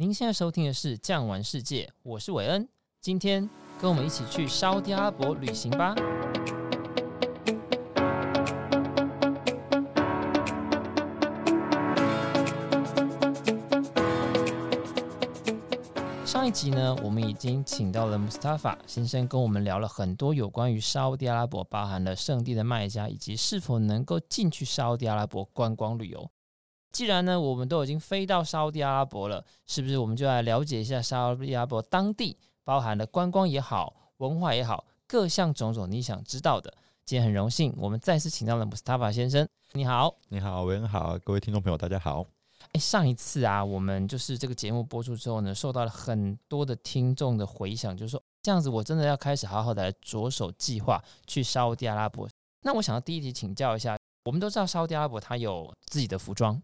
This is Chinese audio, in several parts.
您现在收听的是《酱玩世界》，我是韦恩。今天跟我们一起去沙乌地阿拉伯旅行吧。上一集呢，我们已经请到了穆斯塔法先生，跟我们聊了很多有关于沙乌地阿拉伯，包含了圣地的卖家，以及是否能够进去沙乌地阿拉伯观光旅游。既然呢，我们都已经飞到沙乌地阿拉伯了，是不是我们就来了解一下沙乌地阿拉伯当地包含了观光也好、文化也好，各项种种你想知道的？今天很荣幸，我们再次请到了穆斯塔法先生。你好，你好，韦恩好，各位听众朋友，大家好。哎，上一次啊，我们就是这个节目播出之后呢，受到了很多的听众的回响，就是说这样子，我真的要开始好好的来着手计划去沙乌地阿拉伯。那我想要第一题请教一下，我们都知道沙乌地阿拉伯它有自己的服装。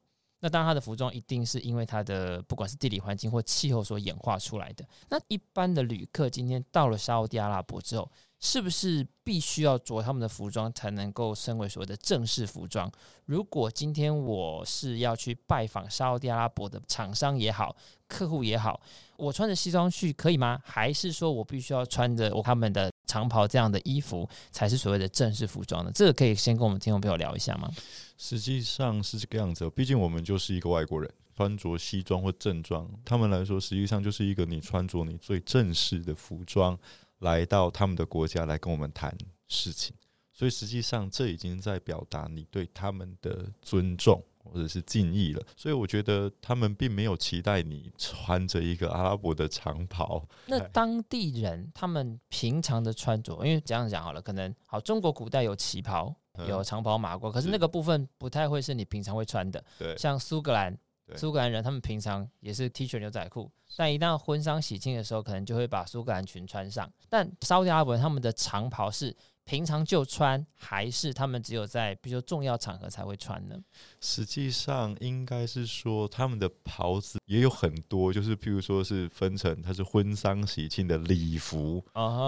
那当然，它的服装一定是因为它的不管是地理环境或气候所演化出来的。那一般的旅客今天到了沙乌地阿拉伯之后，是不是必须要着他们的服装才能够称为所谓的正式服装？如果今天我是要去拜访沙乌地阿拉伯的厂商也好，客户也好，我穿着西装去可以吗？还是说我必须要穿着我他们的长袍这样的衣服才是所谓的正式服装呢？这个可以先跟我们听众朋友聊一下吗？实际上是这个样子，毕竟我们就是一个外国人，穿着西装或正装，他们来说实际上就是一个你穿着你最正式的服装来到他们的国家来跟我们谈事情，所以实际上这已经在表达你对他们的尊重。或者是敬意了，所以我觉得他们并没有期待你穿着一个阿拉伯的长袍。那当地人他们平常的穿着，因为这样讲好了，可能好，中国古代有旗袍、有长袍、马褂，可是那个部分不太会是你平常会穿的。对，像苏格兰，苏格兰人他们平常也是 T 恤牛仔裤，但一旦婚丧喜庆的时候，可能就会把苏格兰裙穿上。但沙乌地阿拉伯人他们的长袍是。平常就穿，还是他们只有在比如说重要场合才会穿呢？实际上应该是说，他们的袍子也有很多，就是譬如说是分成它是婚丧喜庆的礼服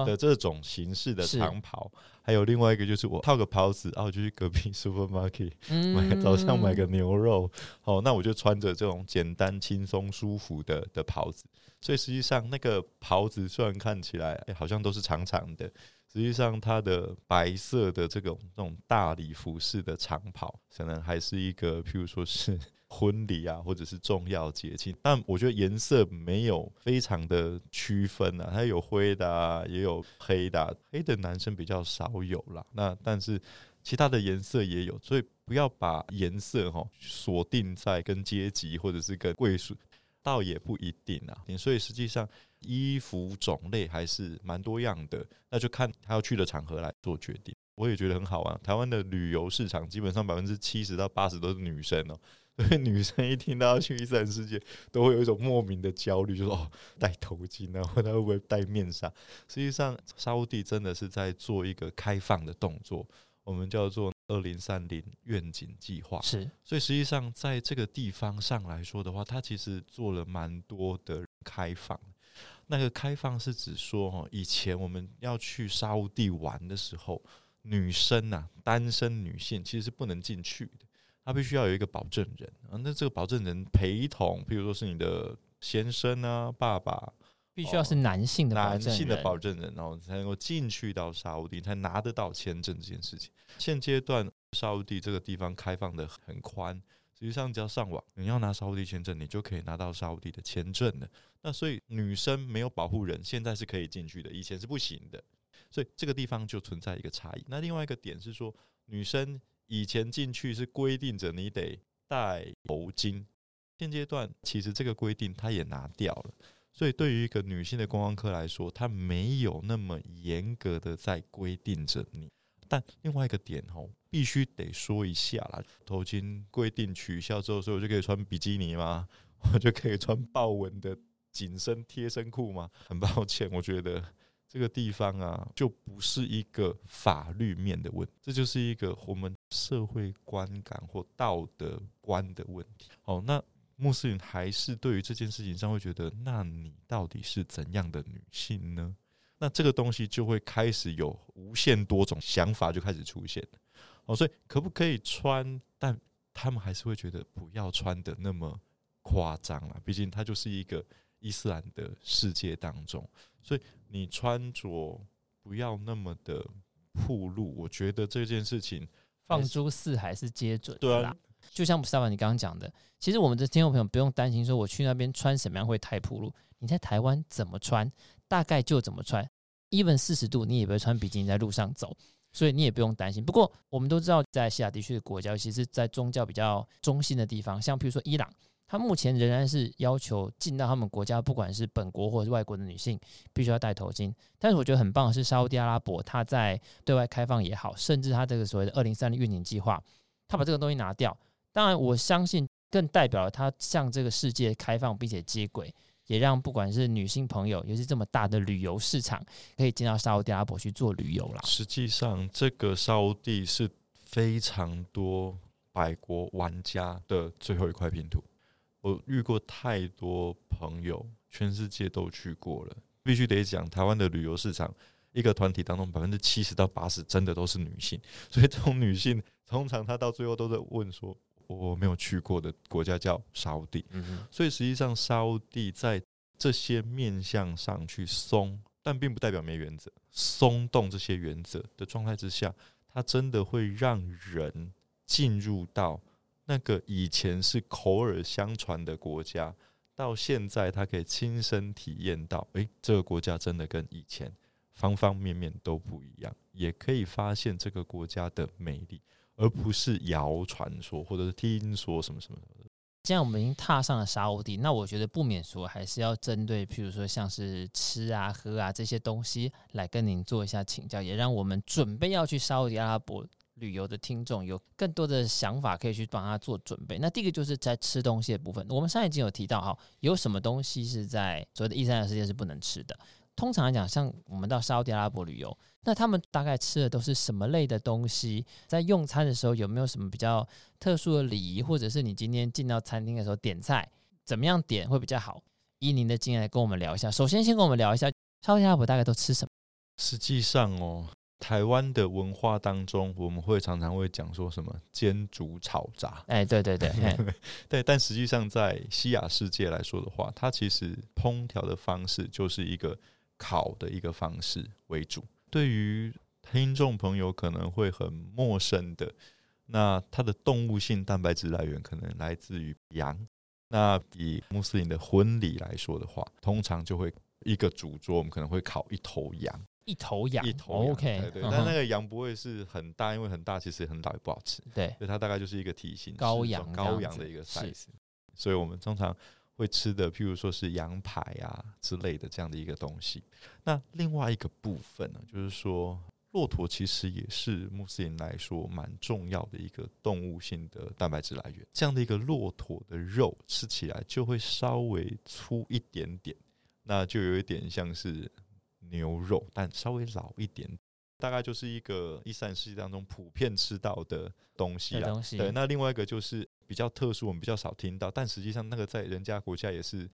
的这种形式的长袍，还有另外一个就是我套个袍子，然后就去隔壁 supermarket 买早上买个牛肉，哦，那我就穿着这种简单轻松舒服的的袍子。所以实际上那个袍子虽然看起来哎好像都是长长的。实际上，它的白色的这种这种大礼服式的长袍，可能还是一个，譬如说是 婚礼啊，或者是重要节庆。但我觉得颜色没有非常的区分啊，它有灰的，也有黑的，黑的男生比较少有啦。那但是其他的颜色也有，所以不要把颜色哈锁定在跟阶级或者是跟贵属，倒也不一定啊。所以实际上。衣服种类还是蛮多样的，那就看他要去的场合来做决定。我也觉得很好玩。台湾的旅游市场基本上百分之七十到八十都是女生哦，所以女生一听到要去伊斯兰世界，都会有一种莫名的焦虑，就说哦，戴头巾啊，或者会不会戴面纱？实际上，沙乌地真的是在做一个开放的动作，我们叫做二零三零愿景计划。是，所以实际上在这个地方上来说的话，它其实做了蛮多的开放。那个开放是指说，哈，以前我们要去沙乌地玩的时候，女生呐，单身女性其实是不能进去的，她必须要有一个保证人啊。那这个保证人陪同，比如说是你的先生啊、爸爸，必须要是男性的男性的保证人，然后才能够进去到沙乌地，才拿得到签证这件事情。现阶段沙乌地这个地方开放的很宽。实际上，只要上网，你要拿沙乌地签证，你就可以拿到沙乌地的签证了。那所以女生没有保护人，现在是可以进去的，以前是不行的。所以这个地方就存在一个差异。那另外一个点是说，女生以前进去是规定着你得戴头巾，现阶段其实这个规定它也拿掉了。所以对于一个女性的观光客来说，她没有那么严格的在规定着你。但另外一个点吼，必须得说一下啦。头巾规定取消之后，所以我就可以穿比基尼吗？我就可以穿豹纹的紧身贴身裤吗？很抱歉，我觉得这个地方啊，就不是一个法律面的问题，这就是一个我们社会观感或道德观的问题。哦，那穆斯林还是对于这件事情上会觉得，那你到底是怎样的女性呢？那这个东西就会开始有无限多种想法就开始出现了，哦，所以可不可以穿？但他们还是会觉得不要穿的那么夸张了，毕竟它就是一个伊斯兰的世界当中，所以你穿着不要那么的暴露，我觉得这件事情放诸四海是皆准的。对啊，就像萨瓦你刚刚讲的，其实我们的听众朋友不用担心，说我去那边穿什么样会太暴露。你在台湾怎么穿，大概就怎么穿，even 四十度你也不会穿比基尼在路上走，所以你也不用担心。不过我们都知道，在西亚地区的国家，尤其是在宗教比较中心的地方，像譬如说伊朗。它目前仍然是要求进到他们国家，不管是本国或者是外国的女性，必须要戴头巾。但是我觉得很棒的是，沙乌地阿拉伯他在对外开放也好，甚至他这个所谓的二零三零愿景计划，他把这个东西拿掉。当然，我相信更代表了他向这个世界开放并且接轨，也让不管是女性朋友，尤其这么大的旅游市场，可以进到沙乌地阿拉伯去做旅游了。实际上，这个沙乌地是非常多百国玩家的最后一块拼图。我遇过太多朋友，全世界都去过了。必须得讲，台湾的旅游市场，一个团体当中百分之七十到八十真的都是女性，所以这种女性通常她到最后都在问说：“我没有去过的国家叫沙乌地。”所以实际上沙乌地在这些面向上去松，但并不代表没原则。松动这些原则的状态之下，它真的会让人进入到。那个以前是口耳相传的国家，到现在他可以亲身体验到，诶、欸，这个国家真的跟以前方方面面都不一样，也可以发现这个国家的美丽，而不是谣传说或者是听说什么什么的。既然我们已经踏上了沙乌地，那我觉得不免说还是要针对，譬如说像是吃啊、喝啊这些东西来跟您做一下请教，也让我们准备要去沙乌地阿拉伯。旅游的听众有更多的想法可以去帮他做准备。那第一个就是在吃东西的部分，我们上一集有提到哈，有什么东西是在所谓的伊斯兰世界是不能吃的。通常来讲，像我们到沙乌地阿拉伯旅游，那他们大概吃的都是什么类的东西？在用餐的时候有没有什么比较特殊的礼仪，或者是你今天进到餐厅的时候点菜怎么样点会比较好？依您的经验来跟我们聊一下。首先，先跟我们聊一下沙特阿拉伯大概都吃什么？实际上哦。台湾的文化当中，我们会常常会讲说什么煎煮炒炸，哎，对对对，对。但实际上，在西亚世界来说的话，它其实烹调的方式就是一个烤的一个方式为主。对于听众朋友可能会很陌生的，那它的动物性蛋白质来源可能来自于羊。那以穆斯林的婚礼来说的话，通常就会一个主桌，我们可能会烤一头羊。一头羊，一头羊，OK，对，对，但那个羊不会是很大，因为很大其实很大也不好吃。对，所以它大概就是一个体型羔羊羔羊的一个 size。所以我们通常会吃的，譬如说是羊排啊之类的这样的一个东西。那另外一个部分呢，就是说骆驼其实也是穆斯林来说蛮重要的一个动物性的蛋白质来源。这样的一个骆驼的肉吃起来就会稍微粗一点点，那就有一点像是。牛肉，但稍微老一点，大概就是一个伊斯兰世界当中普遍吃到的东西啊。对，那另外一个就是比较特殊，我们比较少听到，但实际上那个在人家国家也是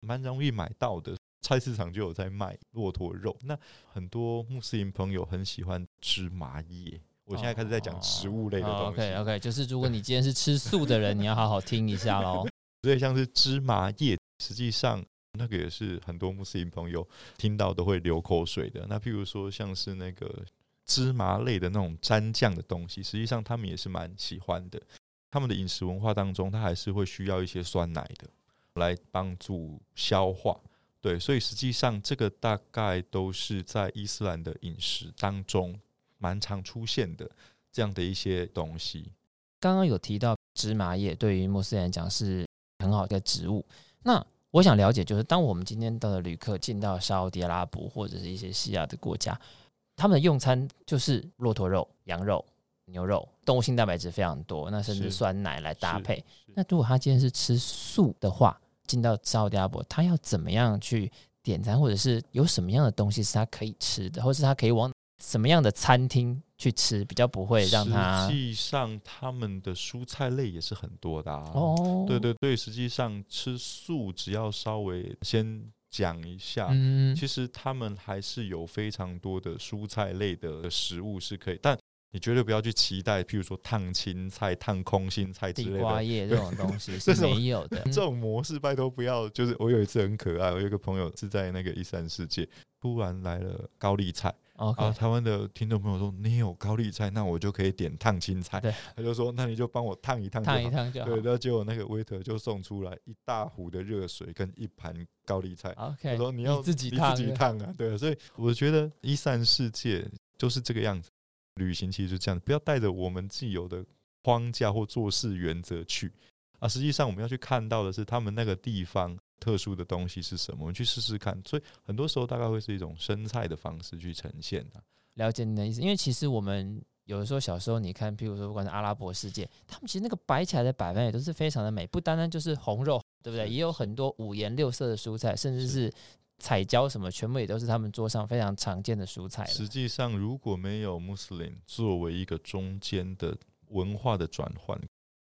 蛮容易买到的，菜市场就有在卖骆驼肉。那很多穆斯林朋友很喜欢芝麻叶。我现在开始在讲食物类的东西。哦哦、OK OK，就是如果你今天是吃素的人，你要好好听一下喽。所以像是芝麻叶，实际上。那个也是很多穆斯林朋友听到都会流口水的。那譬如说，像是那个芝麻类的那种蘸酱的东西，实际上他们也是蛮喜欢的。他们的饮食文化当中，他还是会需要一些酸奶的来帮助消化。对，所以实际上这个大概都是在伊斯兰的饮食当中蛮常出现的这样的一些东西。刚刚有提到芝麻叶对于穆斯林讲是很好的植物，那。我想了解，就是当我们今天的旅客进到沙乌地阿拉伯或者是一些西亚的国家，他们的用餐就是骆驼肉、羊肉、牛肉，动物性蛋白质非常多，那甚至酸奶来搭配。那如果他今天是吃素的话，进到沙乌地阿拉伯，他要怎么样去点餐，或者是有什么样的东西是他可以吃的，或是他可以往什么样的餐厅去吃比较不会让他。实际上，他们的蔬菜类也是很多的啊。哦，对对对，实际上吃素只要稍微先讲一下，嗯，其实他们还是有非常多的蔬菜类的食物是可以，但你绝对不要去期待，譬如说烫青菜、烫空心菜之类的地瓜叶这种东西 是没有的。这种模式拜托不要。就是我有一次很可爱，我有一个朋友是在那个一三世界，突然来了高丽菜。啊，台湾的听众朋友说，你有高丽菜，那我就可以点烫青菜。对，他就说，那你就帮我烫一烫，烫一烫就好。对，然后结果那个 waiter 就送出来一大壶的热水跟一盘高丽菜。OK，他说你要你自己烫，自己烫啊。对，所以我觉得一三世界就是这个样子。旅行其实是这样，不要带着我们既有的框架或做事原则去啊。实际上，我们要去看到的是他们那个地方特殊的东西是什么，我们去试试看。所以很多时候大概会是一种生菜的方式去呈现的。了解你的意思，因为其实我们有的时候小时候，你看，譬如说不管是阿拉伯世界，他们其实那个摆起来的摆盘也都是非常的美，不单单就是红肉，对不对？也有很多五颜六色的蔬菜，甚至是彩椒什么，全部也都是他们桌上非常常见的蔬菜。实际上，如果没有穆斯林作为一个中间的文化的转换。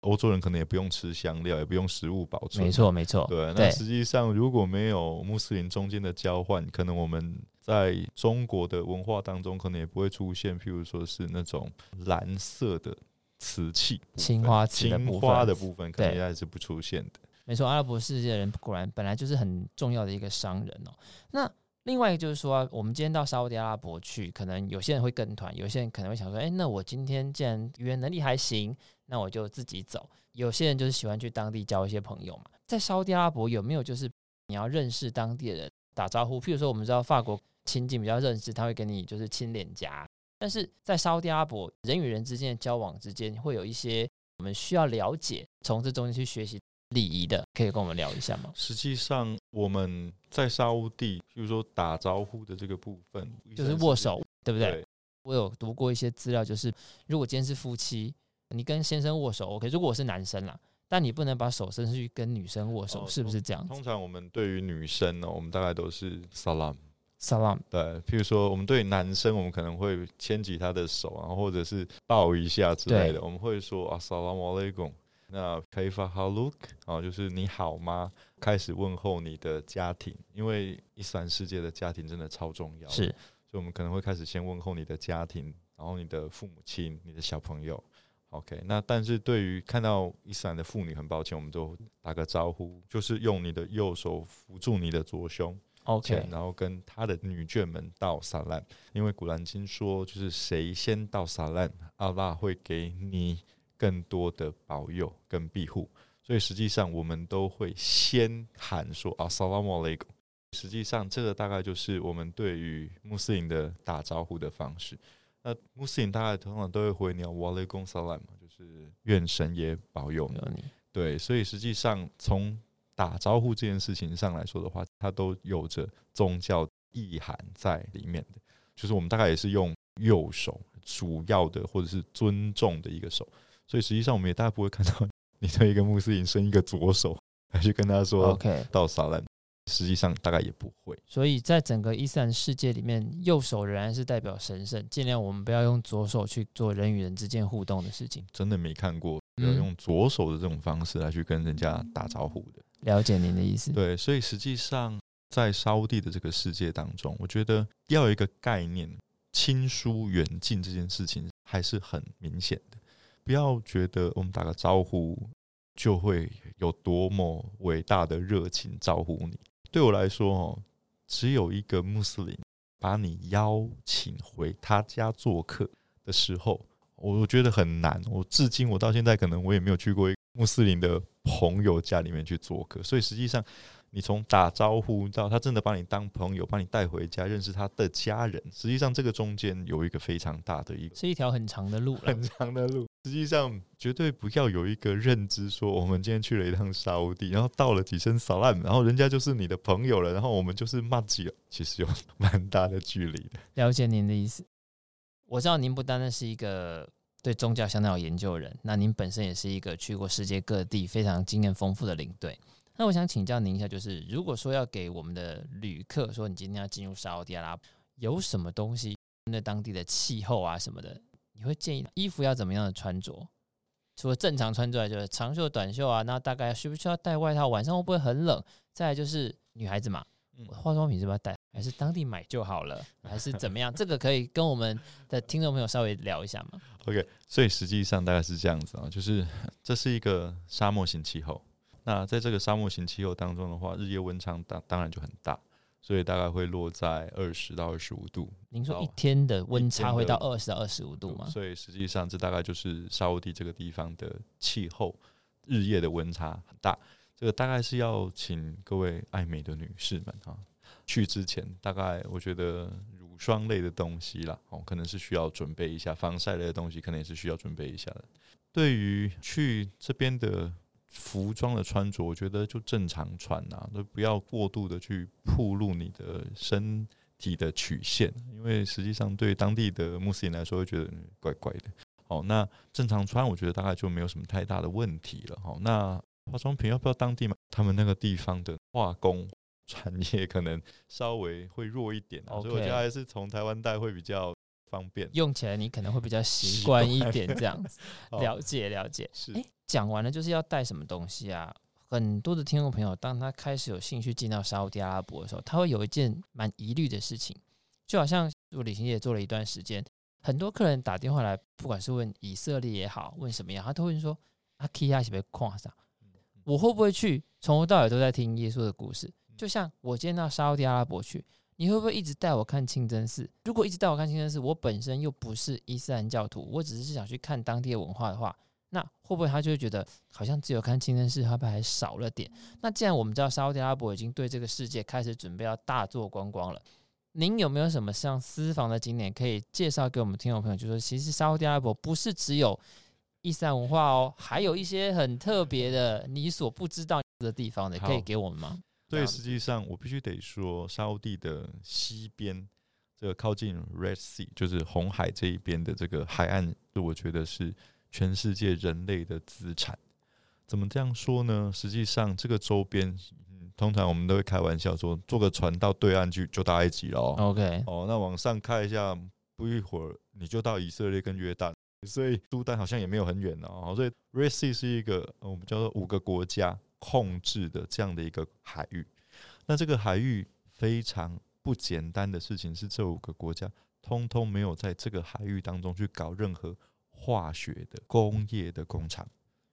欧洲人可能也不用吃香料，也不用食物保存。没错，没错。对，那实际上如果没有穆斯林中间的交换，可能我们在中国的文化当中，可能也不会出现，譬如说是那种蓝色的瓷器、青花瓷青花的部分，可能应该是不出现的。没错，阿拉伯世界的人果然本来就是很重要的一个商人哦。那另外一个就是说，我们今天到沙乌地阿拉伯去，可能有些人会跟团，有些人可能会想说，哎，那我今天既然语言能力还行。那我就自己走。有些人就是喜欢去当地交一些朋友嘛。在沙乌地阿拉伯有没有就是你要认识当地的人打招呼？譬如说我们知道法国亲近比较认识，他会跟你就是亲脸颊。但是在沙乌地阿拉伯人与人之间的交往之间，会有一些我们需要了解，从这中间去学习礼仪的，可以跟我们聊一下吗？实际上我们在沙乌地，譬如说打招呼的这个部分，就是握手，对不对？对。我有读过一些资料，就是如果今天是夫妻。你跟先生握手，OK。如果我是男生啦，但你不能把手伸出去跟女生握手，哦、是不是这样？通常我们对于女生呢，我们大概都是 salam，salam。对，譬如说我们对男生，我们可能会牵起他的手啊，或者是抱一下之类的。我们会说 Assalamu alaikum。那 Kaifa haluk 啊，就是你好吗？开始问候你的家庭，因为伊斯兰世界的家庭真的超重要，是。所以我们可能会开始先问候你的家庭，然后你的父母亲、你的小朋友。OK，那但是对于看到伊斯兰的妇女，很抱歉，我们都打个招呼，就是用你的右手扶住你的左胸，OK，然后跟他的女眷们道萨兰，因为古兰经说，就是谁先道萨兰，阿拉会给你更多的保佑跟庇护，所以实际上我们都会先喊说啊萨拉姆阿雷贡，实际上这个大概就是我们对于穆斯林的打招呼的方式。那穆斯林大概通常都会回你瓦雷贡萨兰嘛，就是愿神也保佑你。对，所以实际上从打招呼这件事情上来说的话，它都有着宗教意涵在里面的。就是我们大概也是用右手主要的或者是尊重的一个手，所以实际上我们也大概不会看到你对一个穆斯林伸一个左手来去跟他说 OK 到撒兰。实际上大概也不会，所以在整个伊斯兰世界里面，右手仍然是代表神圣。尽量我们不要用左手去做人与人之间互动的事情。真的没看过要用左手的这种方式来去跟人家打招呼的。了解您的意思。对，所以实际上在沙乌地的这个世界当中，我觉得要有一个概念，亲疏远近这件事情还是很明显的。不要觉得我们打个招呼就会有多么伟大的热情招呼你。对我来说，哦，只有一个穆斯林把你邀请回他家做客的时候，我觉得很难。我至今，我到现在，可能我也没有去过一个穆斯林的朋友家里面去做客，所以实际上。你从打招呼到他真的把你当朋友，把你带回家认识他的家人，实际上这个中间有一个非常大的一个，是一条很长的路，很长的路。实际上绝对不要有一个认知说，我们今天去了一趟沙乌地，然后到了几声扫烂，然后人家就是你的朋友了，然后我们就是麻吉了，其实有蛮大的距离的。了解您的意思，我知道您不单单是一个对宗教相当有研究的人，那您本身也是一个去过世界各地非常经验丰富的领队。那我想请教您一下，就是如果说要给我们的旅客说，你今天要进入沙乌地阿拉伯，有什么东西针对当地的气候啊什么的，你会建议衣服要怎么样的穿着？除了正常穿之外，就是长袖、短袖啊，那大概需不需要带外套？晚上会不会很冷？再来就是女孩子嘛，化妆品是不是要带，还是当地买就好了，还是怎么样？这个可以跟我们的听众朋友稍微聊一下吗？OK，所以实际上大概是这样子啊，就是 这是一个沙漠型气候。那在这个沙漠型气候当中的话，日夜温差当当然就很大，所以大概会落在二十到二十五度。您说一天的温差会到二十到二十五度吗？所以实际上这大概就是沙乌地这个地方的气候，日夜的温差很大。这个大概是要请各位爱美的女士们啊，去之前大概我觉得乳霜类的东西啦，哦，可能是需要准备一下，防晒类的东西可能也是需要准备一下的。对于去这边的服装的穿着，我觉得就正常穿啊，都不要过度的去暴露你的身体的曲线，因为实际上对当地的穆斯林来说会觉得怪怪的。哦，那正常穿，我觉得大概就没有什么太大的问题了。好，那。化妆品要不要当地买？他们那个地方的化工产业可能稍微会弱一点所以我觉得还是从台湾带会比较方便，用起来你可能会比较习惯一点这样子。了解了解，是。诶，讲完了就是要带什么东西啊？很多的听众朋友，当他开始有兴趣进到沙乌地阿拉伯的时候，他会有一件蛮疑虑的事情，就好像我旅行也做了一段时间，很多客人打电话来，不管是问以色列也好，问什么样，他都会说阿基亚是被框上。我会不会去？从头到尾都在听耶稣的故事。就像我今天到沙乌地阿拉伯去，你会不会一直带我看清真寺？如果一直带我看清真寺，我本身又不是伊斯兰教徒，我只是想去看当地的文化的话，那会不会他就会觉得好像只有看清真寺，会不会还少了点？那既然我们知道沙乌地阿拉伯已经对这个世界开始准备要大做观光了，您有没有什么像私房的景点可以介绍给我们听众朋友？就是说其实沙乌地阿拉伯不是只有伊斯兰文化哦，还有一些很特别的你所不知道的地方的，可以给我们吗？对，实际上我必须得说，沙乌地的西边，这个靠近 Red Sea，就是红海这一边的这个海岸，就我觉得是全世界人类的资产。怎么这样说呢？实际上，这个周边，嗯，通常我们都会开玩笑说，坐个船到对岸去就到埃及了。OK，哦，那往上看一下，不一会儿你就到以色列跟约旦。所以苏丹好像也没有很远哦，所以 Red Sea 是一个我们叫做五个国家控制的这样的一个海域。那这个海域非常不简单的事情是，这五个国家通通没有在这个海域当中去搞任何化学的工业的工厂，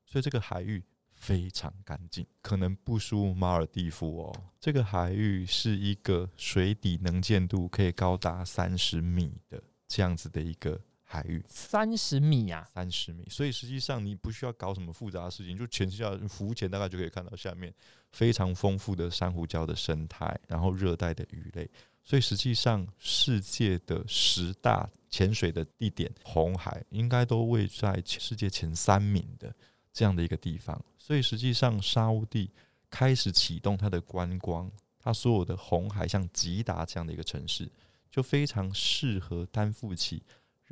所以这个海域非常干净，可能不输马尔地夫哦。这个海域是一个水底能见度可以高达三十米的这样子的一个。海域三十米呀，三十米，所以实际上你不需要搞什么复杂的事情，就潜下浮潜大概就可以看到下面非常丰富的珊瑚礁的生态，然后热带的鱼类。所以实际上世界的十大潜水的地点，红海应该都位在世界前三名的这样的一个地方。所以实际上沙乌地开始启动它的观光，它所有的红海像吉达这样的一个城市，就非常适合担负起。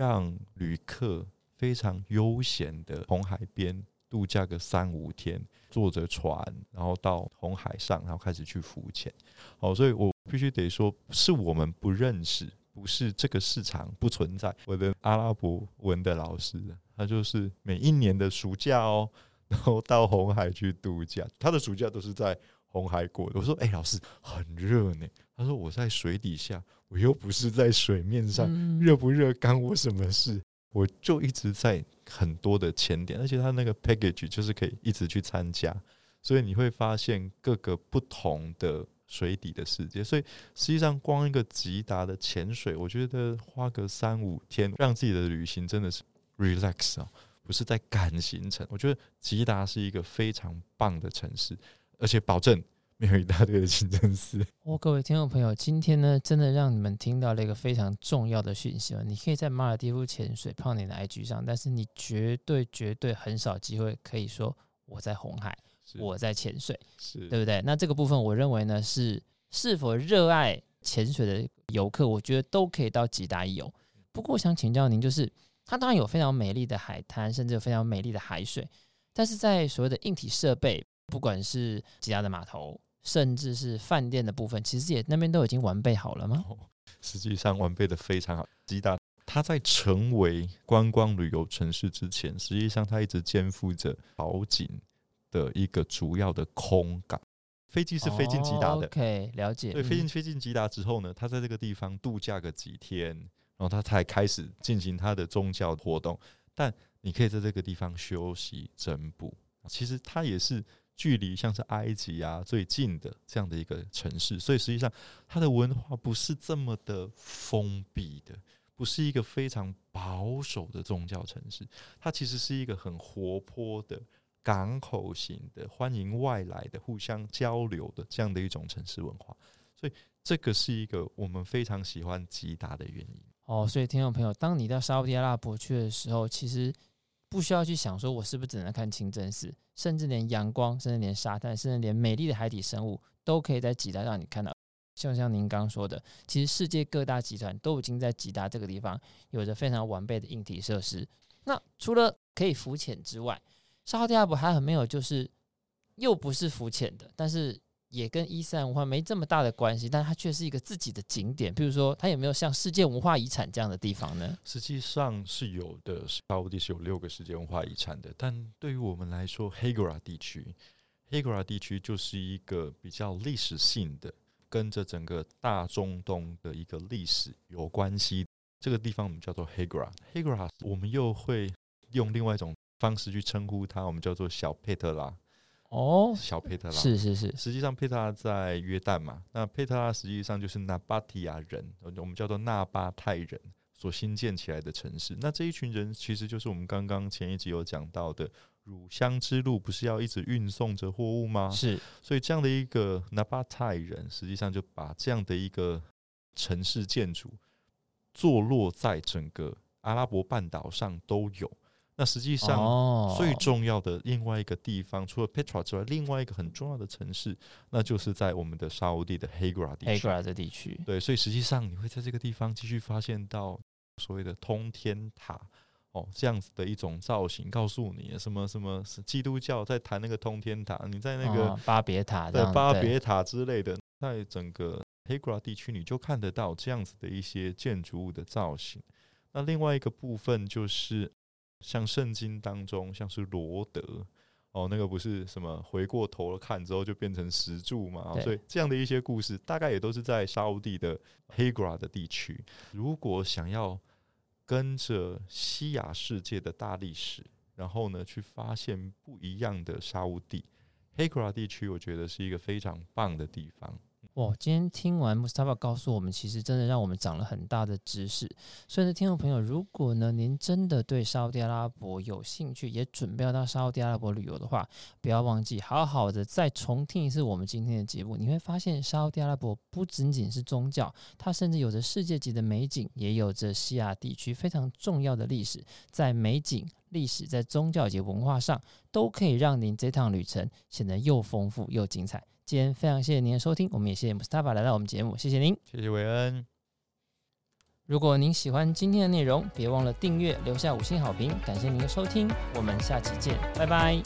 让旅客非常悠闲的红海边度假个三五天，坐着船，然后到红海上，然后开始去浮潜。哦，所以我必须得说，是我们不认识，不是这个市场不存在。我的阿拉伯文的老师，他就是每一年的暑假哦，然后到红海去度假。他的暑假都是在红海过的。我说：“哎，老师，很热呢。”他说：“我在水底下。”我又不是在水面上，热不热干我什么事？我就一直在很多的潜点，而且它那个 package 就是可以一直去参加，所以你会发现各个不同的水底的世界。所以实际上，光一个吉达的潜水，我觉得花个三五天，让自己的旅行真的是 relax 啊，不是在赶行程。我觉得吉达是一个非常棒的城市，而且保证。没有一大堆的清真寺。哦，各位听众朋友，今天呢，真的让你们听到了一个非常重要的讯息哦。你可以在马尔蒂夫潜水，泡你的 IG 上，但是你绝对绝对很少机会可以说我在红海，我在潜水，是对不对？那这个部分，我认为呢，是是否热爱潜水的游客，我觉得都可以到吉达游。不过，我想请教您，就是它当然有非常美丽的海滩，甚至有非常美丽的海水，但是在所谓的硬体设备，不管是吉达的码头。甚至是饭店的部分，其实也那边都已经完备好了吗？实际上完备的非常好。吉达它在成为观光旅游城市之前，实际上它一直肩负着好景的一个主要的空港。飞机是飞进吉达的。哦、OK，了解。对，飞进飞进吉达之后呢，他在这个地方度假个几天，然后他才开始进行他的宗教活动。但你可以在这个地方休息整补。其实它也是距离像是埃及啊最近的这样的一个城市，所以实际上它的文化不是这么的封闭的，不是一个非常保守的宗教城市，它其实是一个很活泼的港口型的，欢迎外来的、互相交流的这样的一种城市文化，所以这个是一个我们非常喜欢吉达的原因。哦，所以听众朋友，当你到沙乌地阿拉伯去的时候，其实。不需要去想说，我是不是只能看清真寺，甚至连阳光，甚至连沙滩，甚至连美丽的海底生物，都可以在吉达让你看到。就像您刚说的，其实世界各大集团都已经在吉达这个地方有着非常完备的硬体设施。那除了可以浮潜之外，沙乌地阿拉伯还很没有，就是又不是浮潜的，但是。也跟伊斯兰文化没这么大的关系，但它却是一个自己的景点。比如说，它有没有像世界文化遗产这样的地方呢？实际上是有的，沙乌地是有六个世界文化遗产的。但对于我们来说，黑格拉地区，黑格拉地区就是一个比较历史性的，跟着整个大中东的一个历史有关系。这个地方我们叫做黑格拉，黑格拉我们又会用另外一种方式去称呼它，我们叫做小佩特拉。哦，小佩特拉是是是，实际上佩特拉在约旦嘛，那佩特拉实际上就是纳巴提亚人，我们叫做纳巴泰人所新建起来的城市。那这一群人其实就是我们刚刚前一集有讲到的乳香之路，不是要一直运送着货物吗？是，所以这样的一个纳巴泰人，实际上就把这样的一个城市建筑坐落在整个阿拉伯半岛上都有。那实际上最重要的另外一个地方，除了 Petra 之外，另外一个很重要的城市，那就是在我们的沙乌地的黑格拉地区。对，所以实际上你会在这个地方继续发现到所谓的通天塔哦，这样子的一种造型，告诉你什么什么是基督教在谈那个通天塔，你在那个巴别塔的巴别塔之类的，在整个黑格拉地区，你就看得到这样子的一些建筑物的造型。那另外一个部分就是。像圣经当中，像是罗德哦，那个不是什么回过头看之后就变成石柱嘛？所以这样的一些故事，大概也都是在沙乌地的黑格拉的地区。如果想要跟着西亚世界的大历史，然后呢，去发现不一样的沙乌地，黑格拉地区，我觉得是一个非常棒的地方。哇，今天听完 Mustafa 告诉我们，其实真的让我们长了很大的知识。所以呢，听众朋友，如果呢您真的对沙乌地阿拉伯有兴趣，也准备要到沙乌地阿拉伯旅游的话，不要忘记好好的再重听一次我们今天的节目。你会发现，沙乌地阿拉伯不仅仅是宗教，它甚至有着世界级的美景，也有着西亚地区非常重要的历史。在美景、历史、在宗教及文化上，都可以让您这趟旅程显得又丰富又精彩。今天非常谢谢您的收听，我们也谢谢 Mustafa 来到我们节目，谢谢您，谢谢韦恩。如果您喜欢今天的内容，别忘了订阅，留下五星好评，感谢您的收听，我们下期见，拜拜。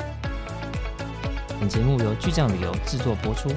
本节目由巨匠旅游制作播出。